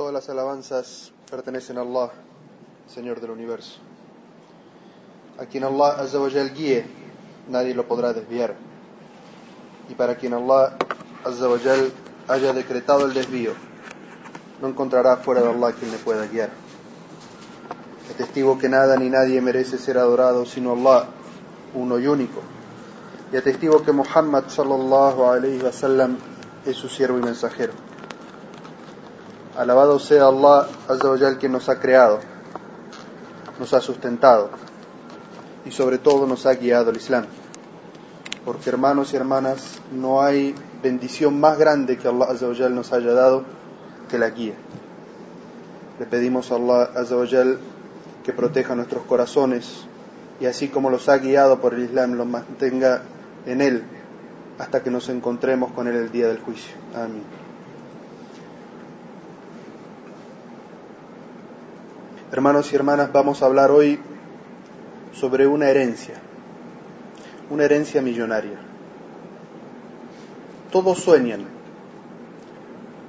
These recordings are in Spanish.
Todas las alabanzas pertenecen a Allah, Señor del universo. A quien Allah Azzawajal guíe, nadie lo podrá desviar. Y para quien Allah Azzawajal haya decretado el desvío, no encontrará fuera de Allah quien le pueda guiar. Atestigo que nada ni nadie merece ser adorado sino Allah, uno y único. Y atestigo que Muhammad sallallahu alayhi wa sallam es su siervo y mensajero. Alabado sea Allah Azza quien nos ha creado, nos ha sustentado y sobre todo nos ha guiado al Islam. Porque hermanos y hermanas, no hay bendición más grande que Allah Azza nos haya dado que la guía. Le pedimos a Allah Azza que proteja nuestros corazones y así como los ha guiado por el Islam, los mantenga en él hasta que nos encontremos con él el día del juicio. Amén. Hermanos y hermanas, vamos a hablar hoy sobre una herencia, una herencia millonaria. Todos sueñan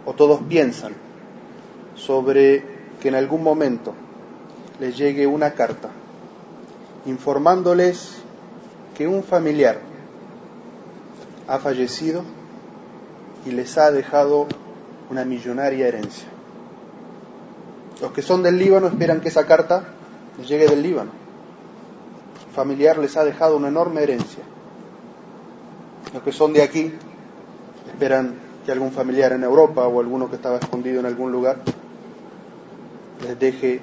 o todos piensan sobre que en algún momento les llegue una carta informándoles que un familiar ha fallecido y les ha dejado una millonaria herencia. Los que son del Líbano esperan que esa carta les llegue del Líbano. Familiar les ha dejado una enorme herencia. Los que son de aquí esperan que algún familiar en Europa o alguno que estaba escondido en algún lugar les deje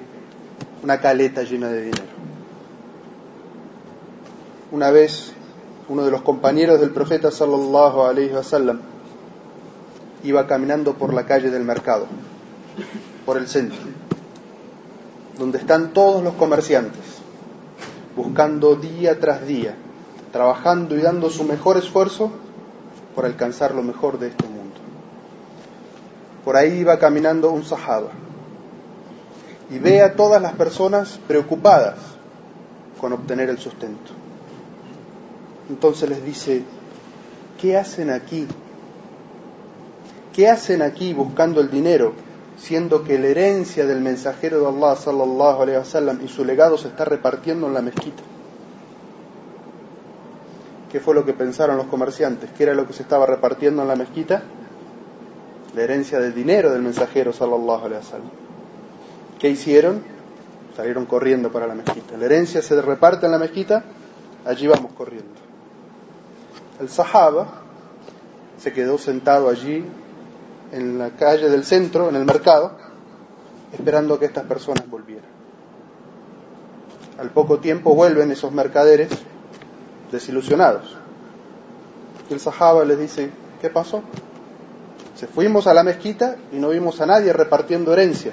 una caleta llena de dinero. Una vez uno de los compañeros del profeta sallallahu alaihi wasallam iba caminando por la calle del mercado, por el centro, donde están todos los comerciantes, buscando día tras día, trabajando y dando su mejor esfuerzo por alcanzar lo mejor de este mundo. Por ahí iba caminando un sahaba, y ve a todas las personas preocupadas con obtener el sustento. Entonces les dice, ¿qué hacen aquí? ¿Qué hacen aquí buscando el dinero, siendo que la herencia del mensajero de Allah sallallahu alaihi wasallam y su legado se está repartiendo en la mezquita? ¿Qué fue lo que pensaron los comerciantes? ¿Qué era lo que se estaba repartiendo en la mezquita? La herencia del dinero del mensajero sallallahu alaihi wasallam. ¿Qué hicieron? Salieron corriendo para la mezquita. La herencia se reparte en la mezquita, allí vamos corriendo. El Sahaba se quedó sentado allí en la calle del centro, en el mercado, esperando que estas personas volvieran. Al poco tiempo vuelven esos mercaderes desilusionados. Y el Sahaba les dice, ¿qué pasó? Se fuimos a la mezquita y no vimos a nadie repartiendo herencia.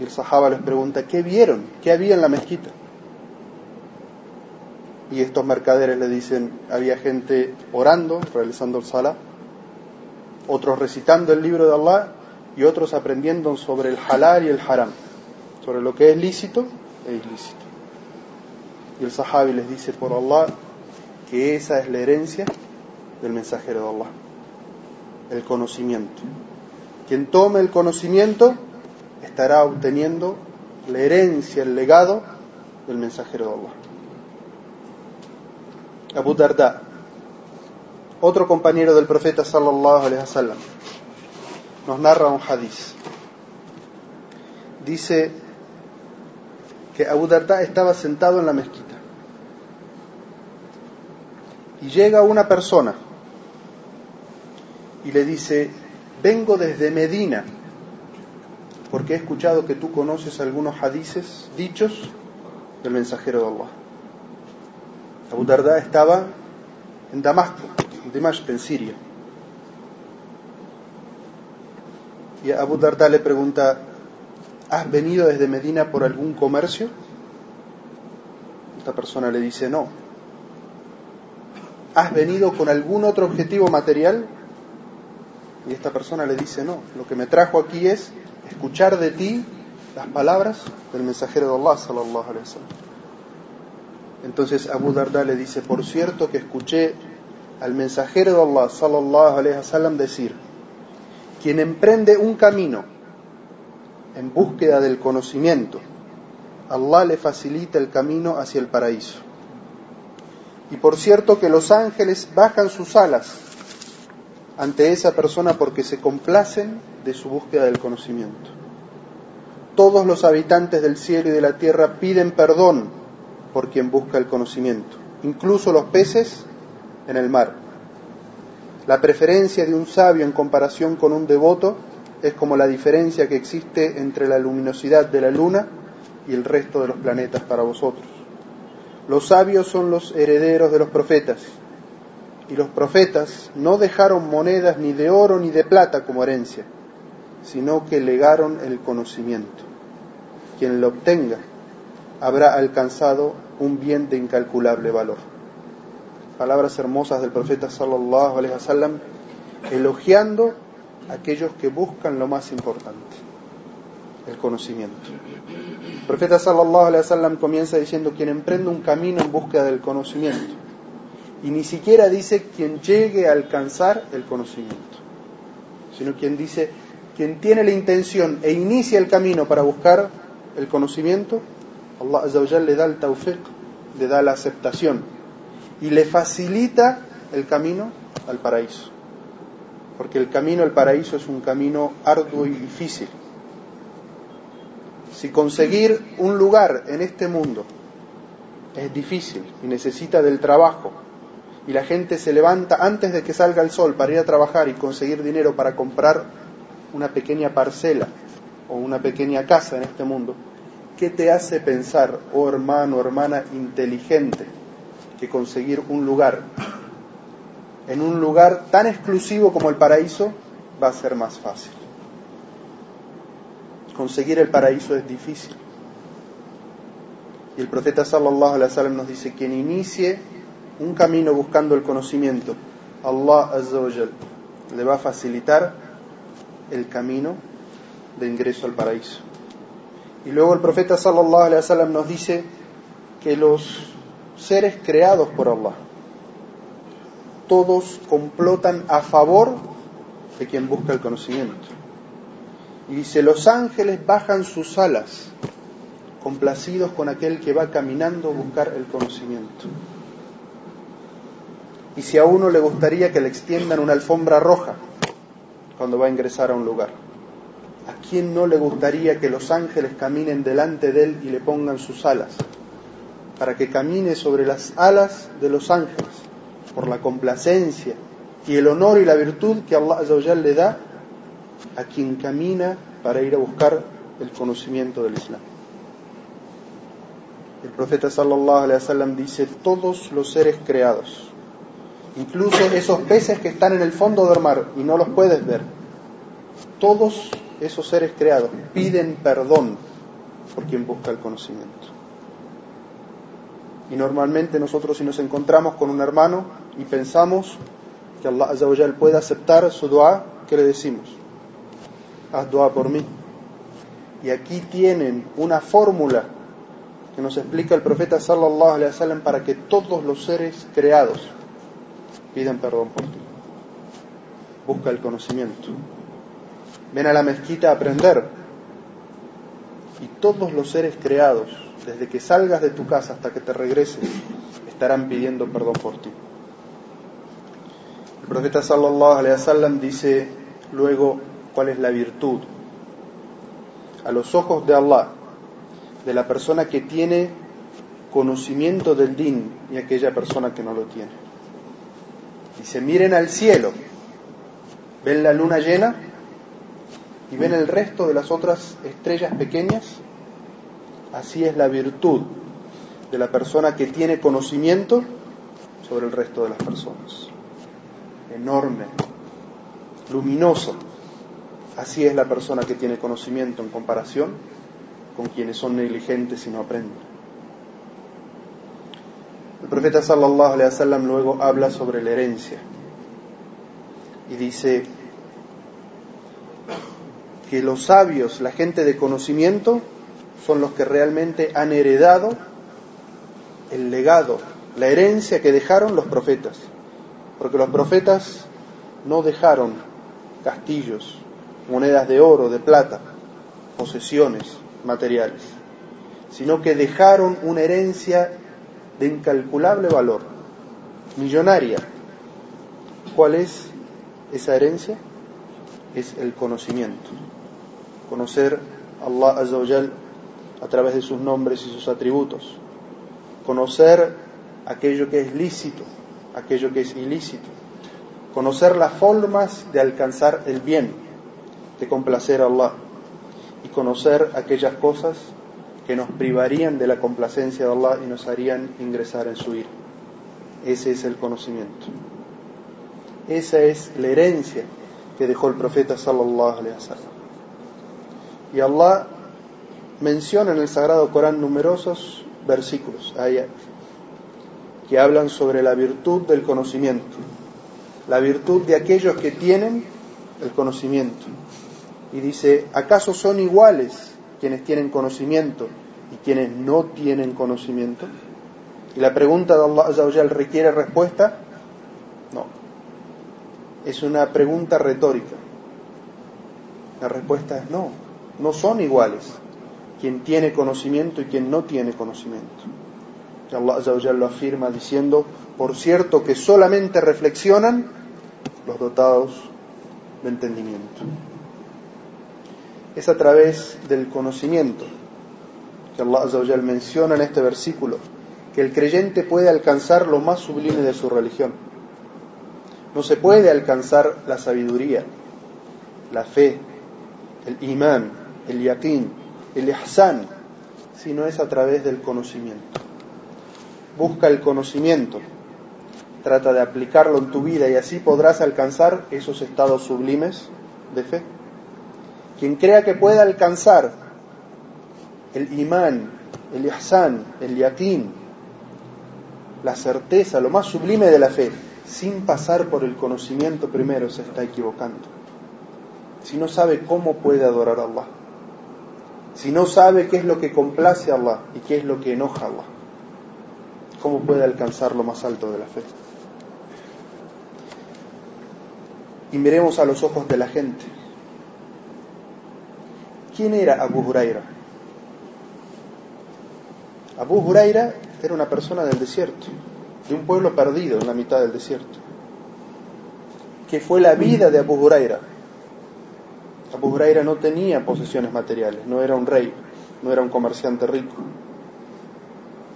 Y el sahaba les pregunta, ¿qué vieron? ¿Qué había en la mezquita? Y estos mercaderes le dicen, había gente orando, realizando el salah, otros recitando el libro de Allah y otros aprendiendo sobre el halal y el haram, sobre lo que es lícito e ilícito. Y el sahabi les dice por Allah que esa es la herencia del mensajero de Allah, el conocimiento. Quien tome el conocimiento estará obteniendo la herencia, el legado del mensajero de Allah. Abu Darda, otro compañero del profeta sallallahu alaihi wasallam, nos narra un hadiz. Dice que Abu Darda estaba sentado en la mezquita y llega una persona y le dice, vengo desde Medina porque he escuchado que tú conoces algunos hadices dichos del mensajero de Allah. Abu Darda estaba en Damasco, Dimashq, en Siria. Y Abu Darda le pregunta, ¿has venido desde Medina por algún comercio? Esta persona le dice, no. ¿Has venido con algún otro objetivo material? Y esta persona le dice, no, lo que me trajo aquí es escuchar de ti las palabras del mensajero de Allah sallallahu. Entonces Abu Darda le dice, por cierto que escuché al mensajero de Allah sallallahu alaihi wasallam decir, quien emprende un camino en búsqueda del conocimiento, Allah le facilita el camino hacia el paraíso. Y por cierto que los ángeles bajan sus alas ante esa persona porque se complacen de su búsqueda del conocimiento. Todos los habitantes del cielo y de la tierra piden perdón por quien busca el conocimiento, incluso los peces en el mar. La preferencia de un sabio en comparación con un devoto es como la diferencia que existe entre la luminosidad de la luna y el resto de los planetas para vosotros. Los sabios son los herederos de los profetas, y los profetas no dejaron monedas ni de oro ni de plata como herencia, sino que legaron el conocimiento. Quien lo obtenga habrá alcanzado un bien de incalculable valor. Palabras hermosas del profeta sallallahu alaihi wasallam elogiando a aquellos que buscan lo más importante, el conocimiento. El profeta sallallahu alaihi wasallam comienza diciendo quien emprende un camino en búsqueda del conocimiento y ni siquiera dice quien llegue a alcanzar el conocimiento, sino quien dice quien tiene la intención e inicia el camino para buscar el conocimiento, Allah Azza le da el tawfiq, le da la aceptación y le facilita el camino al paraíso. Porque el camino al paraíso es un camino arduo y difícil. Si conseguir un lugar en este mundo es difícil y necesita del trabajo, y la gente se levanta antes de que salga el sol para ir a trabajar y conseguir dinero para comprar una pequeña parcela o una pequeña casa en este mundo, ¿qué te hace pensar, oh hermano, hermana inteligente, que conseguir un lugar en un lugar tan exclusivo como el paraíso va a ser más fácil? Conseguir el paraíso es difícil. Y el profeta sallallahu alaihi wasallam nos dice quien inicie un camino buscando el conocimiento, Allah Azza le va a facilitar el camino de ingreso al paraíso. Y luego el profeta sallallahu alaihi wasallam nos dice que los seres creados por Allah todos complotan a favor de quien busca el conocimiento. Y dice, los ángeles bajan sus alas, complacidos con aquel que va caminando a buscar el conocimiento. Y si a uno le gustaría que le extiendan una alfombra roja cuando va a ingresar a un lugar, ¿a quién no le gustaría que los ángeles caminen delante de él y le pongan sus alas? Para que camine sobre las alas de los ángeles, por la complacencia y el honor y la virtud que Allah le da a quien camina para ir a buscar el conocimiento del Islam. El profeta sallallahu alaihi wasallam dice, todos los seres creados, incluso esos peces que están en el fondo del mar y no los puedes ver, todos esos seres creados piden perdón por quien busca el conocimiento. Y normalmente nosotros si nos encontramos con un hermano y pensamos que Allah Azza puede aceptar su dua, ¿qué le decimos? Haz dua por mí. Y aquí tienen una fórmula que nos explica el profeta sallallahu alaihi wasallam para que todos los seres creados piden perdón por ti. Busca el conocimiento. Ven a la mezquita a aprender. Y todos los seres creados, desde que salgas de tu casa hasta que te regreses, estarán pidiendo perdón por ti. El profeta sallallahu alaihi wasallam dice luego cuál es la virtud. A los ojos de Allah, de la persona que tiene conocimiento del din y aquella persona que no lo tiene. Dice, miren al cielo, ven la luna llena y ven el resto de las otras estrellas pequeñas. Así es la virtud de la persona que tiene conocimiento sobre el resto de las personas. Enorme, luminoso. Así es la persona que tiene conocimiento en comparación con quienes son negligentes y no aprenden. El profeta sallallahu alaihi wasallam luego habla sobre la herencia y dice que los sabios, la gente de conocimiento, son los que realmente han heredado el legado, la herencia que dejaron los profetas. Porque los profetas no dejaron castillos, monedas de oro, de plata, posesiones materiales, sino que dejaron una herencia de incalculable valor, millonaria. ¿Cuál es esa herencia? Es el conocimiento. Conocer a Allah Azza a través de sus nombres y sus atributos. Conocer aquello que es lícito, aquello que es ilícito. Conocer las formas de alcanzar el bien, de complacer a Allah. Y conocer aquellas cosas que nos privarían de la complacencia de Allah y nos harían ingresar en su ira. Ese es el conocimiento. Esa es la herencia que dejó el profeta sallallahu alaihi wasallam. Y Allah menciona en el Sagrado Corán numerosos versículos, que hablan sobre la virtud del conocimiento, la virtud de aquellos que tienen el conocimiento. Y dice, ¿acaso son iguales quienes tienen conocimiento y quienes no tienen conocimiento? Y la pregunta de Allah requiere respuesta. No. Es una pregunta retórica. La respuesta es no. No son iguales quien tiene conocimiento y quien no tiene conocimiento. Y Allah lo afirma diciendo, por cierto que solamente reflexionan los dotados de entendimiento es a través del conocimiento que Allah menciona en este versículo que el creyente puede alcanzar lo más sublime de su religión. No se puede alcanzar la sabiduría, la fe, el imán, el yaqín, el ihsan, si no es a través del conocimiento. Busca el conocimiento, trata de aplicarlo en tu vida y así podrás alcanzar esos estados sublimes de fe. Quien crea que pueda alcanzar el imán, el ihsan, el yaqín, la certeza, lo más sublime de la fe, sin pasar por el conocimiento primero, se está equivocando. Si no sabe cómo puede adorar a Allah, si no sabe qué es lo que complace a Allah y qué es lo que enoja a Allah, ¿cómo puede alcanzar lo más alto de la fe? Y miremos a los ojos de la gente. ¿Quién era Abu Huraira? Abu Huraira era una persona del desierto, de un pueblo perdido en la mitad del desierto. ¿Qué fue la vida de Abu Huraira? Abu Huraira no tenía posesiones materiales, no era un rey, no era un comerciante rico.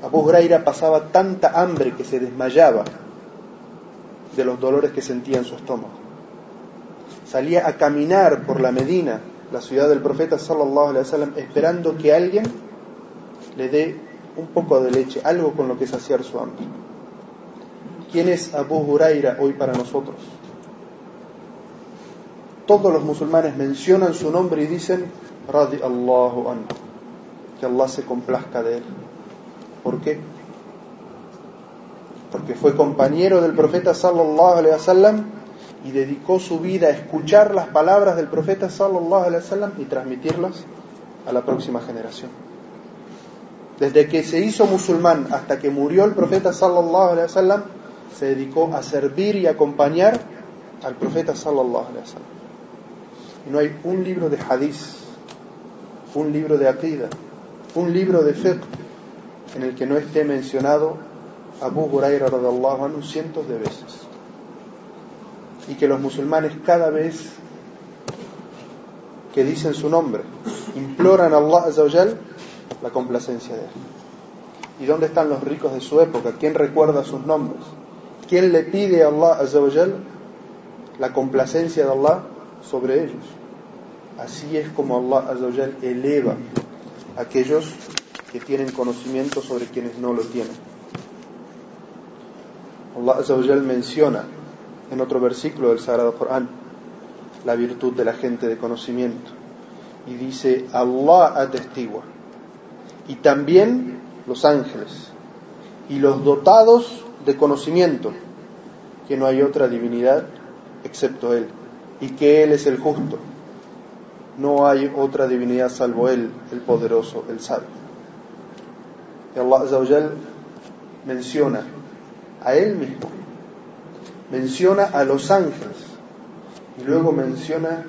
Abu Huraira pasaba tanta hambre que se desmayaba de los dolores que sentía en su estómago. Salía a caminar por la Medina la ciudad del profeta sallallahu alaihi wasallam esperando que alguien le dé un poco de leche, algo con lo que saciar su hambre. ¿Quién es Abu Huraira hoy para nosotros? Todos los musulmanes mencionan su nombre y dicen Radi Allahu anhu, que Allah se complazca de él. ¿Por qué? Porque fue compañero del profeta sallallahu alaihi wasallam y dedicó su vida a escuchar las palabras del profeta sallallahu alaihi wasallam y transmitirlas a la próxima generación. Desde que se hizo musulmán hasta que murió el profeta sallallahu alaihi wasallam, se dedicó a servir y acompañar al profeta sallallahu alaihi wasallam. No hay un libro de hadith, un libro de aqida, un libro de fiqh en el que no esté mencionado Abu Huraira radhiallahu anhu cientos de veces y que los musulmanes cada vez que dicen su nombre imploran a Allah Azzawajal la complacencia de él. ¿Y dónde están los ricos de su época? ¿Quién recuerda sus nombres? ¿Quién le pide a Allah Azzawajal la complacencia de Allah sobre ellos? Así es como Allah Azzawajal eleva a aquellos que tienen conocimiento sobre quienes no lo tienen. Allah Azzawajal menciona en otro versículo del Sagrado Corán, la virtud de la gente de conocimiento. Y dice, Allah atestigua. Y también los ángeles. Y los dotados de conocimiento, que no hay otra divinidad excepto Él. Y que Él es el justo. No hay otra divinidad salvo Él, el poderoso, el sabio. Y Allah menciona a Él mismo menciona a los ángeles y luego menciona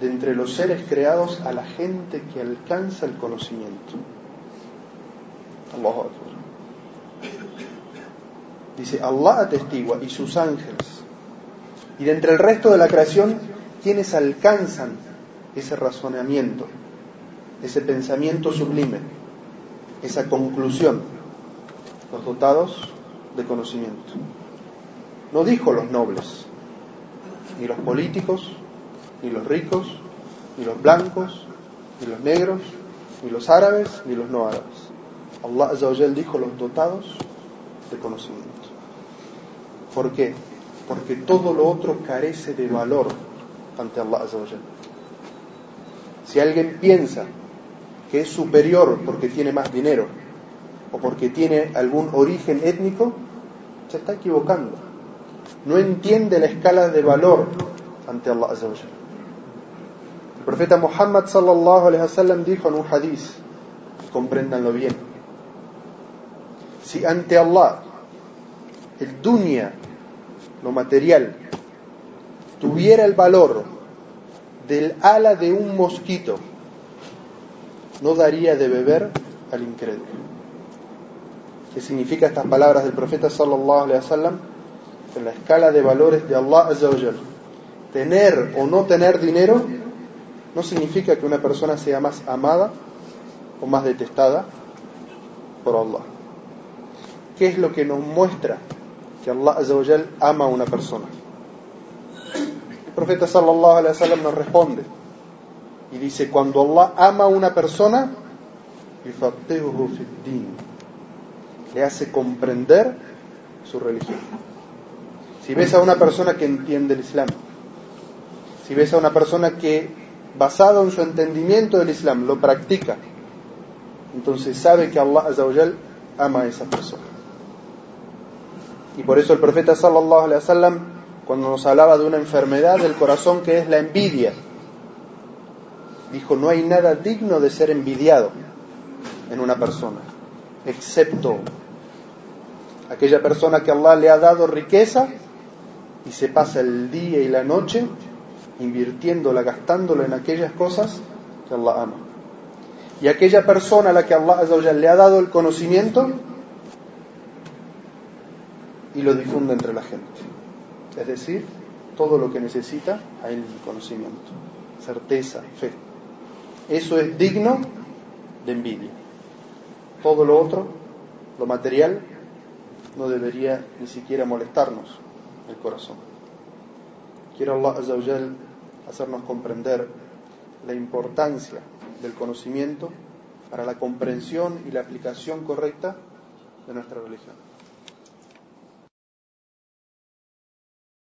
de entre los seres creados a la gente que alcanza el conocimiento. Allahu Akbar. Dice, Allah atestigua y sus ángeles. Y de entre el resto de la creación, quienes alcanzan ese razonamiento, ese pensamiento sublime, esa conclusión, los dotados de conocimiento. No dijo los nobles, ni los políticos, ni los ricos, ni los blancos, ni los negros, ni los árabes, ni los no árabes. Allah Azza dijo los dotados de conocimiento. ¿Por qué? Porque todo lo otro carece de valor ante Allah Azza Si alguien piensa que es superior porque tiene más dinero o porque tiene algún origen étnico, se está equivocando. No entiende la escala de valor ante Allah Azza El profeta Muhammad sallallahu alaihi wasallam dijo en un hadith, compréndanlo bien, si ante Allah el dunya, lo material, tuviera el valor del ala de un mosquito, no daría de beber al incrédulo. ¿Qué significa estas palabras del profeta sallallahu alaihi wasallam? En la escala de valores de Allah azza tener o no tener dinero no significa que una persona sea más amada o más detestada por Allah. ¿Qué es lo que nos muestra que Allah azza ama a una persona? El profeta sallallahu alaihi wasallam nos responde y dice, cuando Allah ama a una persona, le hace comprender su religión. Si ves a una persona que entiende el Islam, si ves a una persona que, basado en su entendimiento del Islam, lo practica, entonces sabe que Allah ama a esa persona. Y por eso el profeta sallallahu alaihi wasallam, cuando nos hablaba de una enfermedad del corazón que es la envidia, dijo, no hay nada digno de ser envidiado en una persona, excepto aquella persona que Allah le ha dado riqueza y se pasa el día y la noche invirtiéndola, gastándola en aquellas cosas que Allah ama. Y aquella persona a la que Allah le ha dado el conocimiento y lo difunde entre la gente. Es decir, todo lo que necesita a el conocimiento, certeza, fe. Eso es digno de envidia. Todo lo otro, lo material, no debería ni siquiera molestarnos el corazón. Quiero Allah hacernos comprender la importancia del conocimiento para la comprensión y la aplicación correcta de nuestra religión.